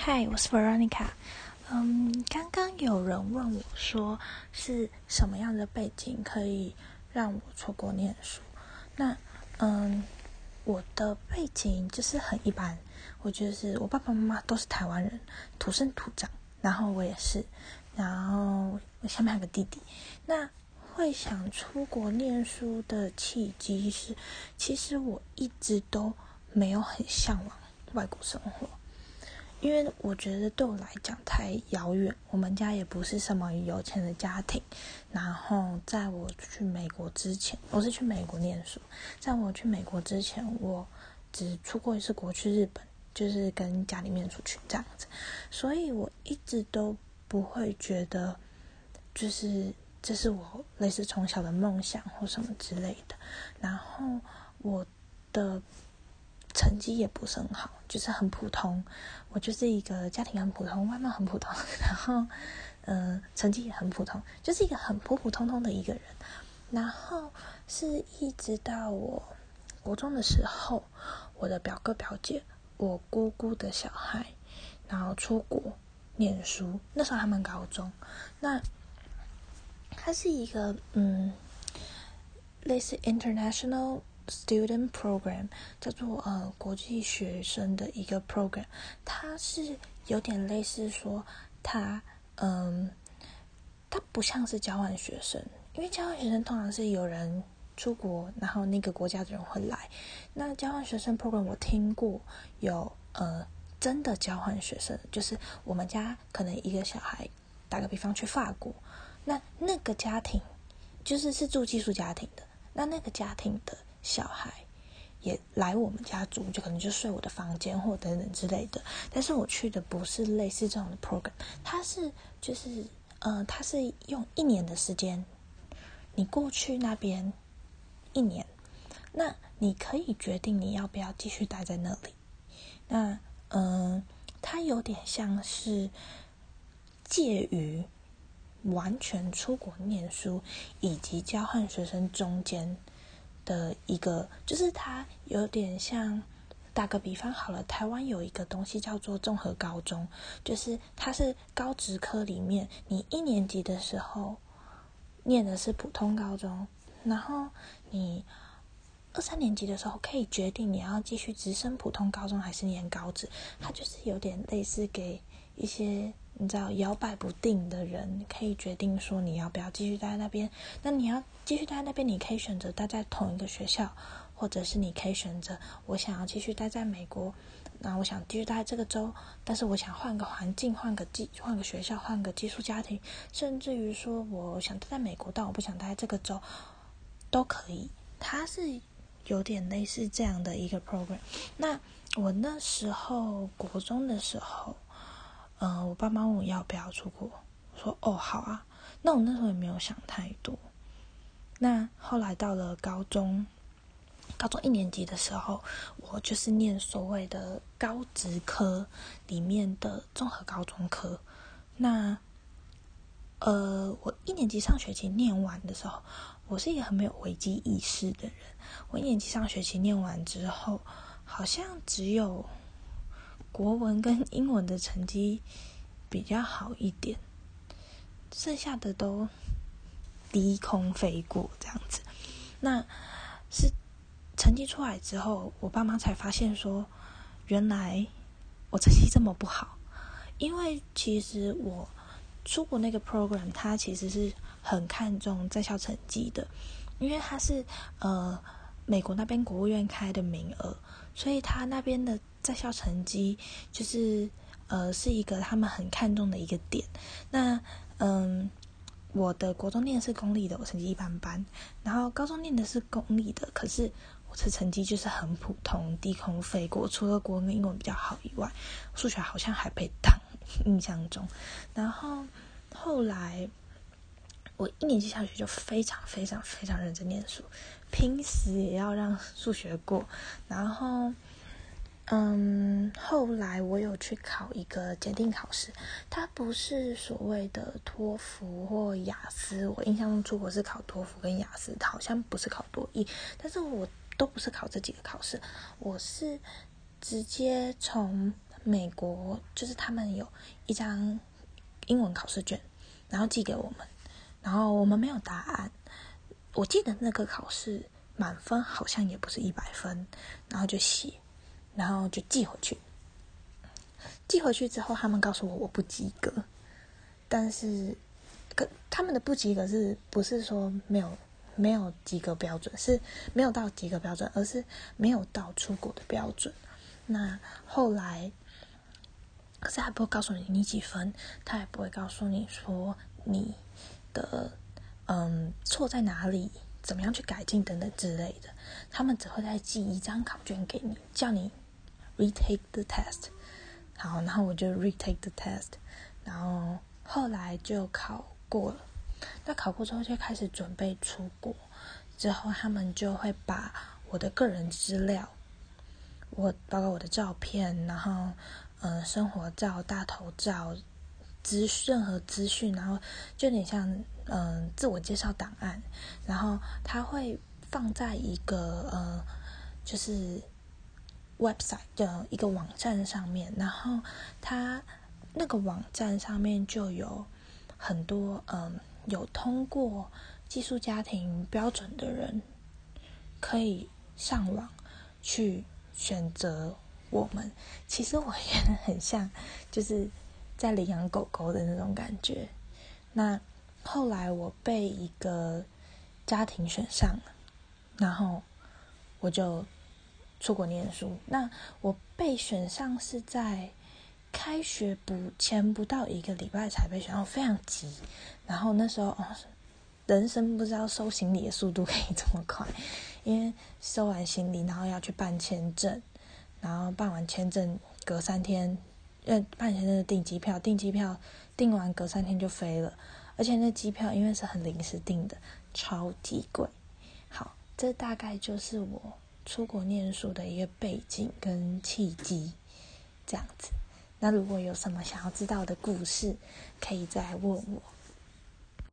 嗨，我是 Veronica。嗯，刚刚有人问我说，是什么样的背景可以让我出国念书？那，嗯，我的背景就是很一般，我就是我爸爸妈妈都是台湾人，土生土长，然后我也是，然后我下面还有个弟弟。那会想出国念书的契机是，其实我一直都没有很向往外国生活。因为我觉得对我来讲太遥远，我们家也不是什么有钱的家庭。然后在我去美国之前，我是去美国念书。在我去美国之前，我只出过一次国去日本，就是跟家里面出去这样子。所以我一直都不会觉得，就是这是我类似从小的梦想或什么之类的。然后我的。成绩也不是很好，就是很普通。我就是一个家庭很普通，外貌很普通，然后，嗯，成绩也很普通，就是一个很普普通通的一个人。然后是一直到我国中的时候，我的表哥表姐，我姑姑的小孩，然后出国念书。那时候他们高中，那他是一个嗯，类似 international。Student program 叫做呃国际学生的一个 program，它是有点类似说，它嗯，它不像是交换学生，因为交换学生通常是有人出国，然后那个国家的人会来。那交换学生 program 我听过有呃真的交换学生，就是我们家可能一个小孩，打个比方去法国，那那个家庭就是是住寄宿家庭的，那那个家庭的。小孩也来我们家住，就可能就睡我的房间或等等之类的。但是我去的不是类似这种的 program，它是就是呃，它是用一年的时间，你过去那边一年，那你可以决定你要不要继续待在那里。那嗯，它有点像是介于完全出国念书以及交换学生中间。的一个，就是它有点像，打个比方好了，台湾有一个东西叫做综合高中，就是它是高职科里面，你一年级的时候念的是普通高中，然后你二三年级的时候可以决定你要继续直升普通高中还是念高职，它就是有点类似给一些。你知道摇摆不定的人可以决定说你要不要继续待在那边。那你要继续待在那边，你可以选择待在同一个学校，或者是你可以选择我想要继续待在美国，那我想继续待在这个州，但是我想换个环境，换个寄换个学校，换个寄宿家庭，甚至于说我想待在美国，但我不想待在这个州，都可以。它是有点类似这样的一个 program。那我那时候国中的时候。嗯，我爸妈问我要不要出国，我说哦好啊。那我那时候也没有想太多。那后来到了高中，高中一年级的时候，我就是念所谓的高职科里面的综合高中科。那呃，我一年级上学期念完的时候，我是一个很没有危机意识的人。我一年级上学期念完之后，好像只有。国文跟英文的成绩比较好一点，剩下的都低空飞过这样子。那是成绩出来之后，我爸妈才发现说，原来我成绩这么不好。因为其实我出国那个 program，它其实是很看重在校成绩的，因为它是呃美国那边国务院开的名额，所以他那边的。在校成绩就是呃是一个他们很看重的一个点。那嗯，我的国中念的是公立的，我成绩一般般。然后高中念的是公立的，可是我的成绩就是很普通，低空飞过。除了国文、英文比较好以外，数学好像还被挡。印象中，然后后来我一年级下学就非常非常非常认真念书，拼死也要让数学过。然后。嗯，后来我有去考一个检定考试，它不是所谓的托福或雅思。我印象中出国是考托福跟雅思，好像不是考多译。但是我都不是考这几个考试，我是直接从美国就是他们有一张英文考试卷，然后寄给我们，然后我们没有答案。我记得那个考试满分好像也不是一百分，然后就写，然后就寄回去。寄回去之后，他们告诉我我不及格，但是，可他们的不及格是不是说没有没有及格标准，是没有到及格标准，而是没有到出国的标准。那后来，可是还不会告诉你你几分，他也不会告诉你说你的嗯错在哪里，怎么样去改进等等之类的。他们只会再寄一张考卷给你，叫你 retake the test。好，然后我就 retake the test，然后后来就考过了。那考过之后就开始准备出国，之后他们就会把我的个人资料，我包括我的照片，然后嗯生活照、大头照、资任何资讯，然后就有点像嗯自我介绍档案，然后他会放在一个呃就是。website 的一个网站上面，然后它那个网站上面就有很多嗯有通过寄宿家庭标准的人可以上网去选择我们。其实我也很像就是在领养狗狗的那种感觉。那后来我被一个家庭选上了，然后我就。出国念书，那我被选上是在开学不前不到一个礼拜才被选上，非常急。然后那时候，人生不知道收行李的速度可以这么快，因为收完行李，然后要去办签证，然后办完签证隔三天，呃，办签证订机票，订机票订完隔三天就飞了，而且那机票因为是很临时订的，超级贵。好，这大概就是我。出国念书的一个背景跟契机，这样子。那如果有什么想要知道的故事，可以再问我。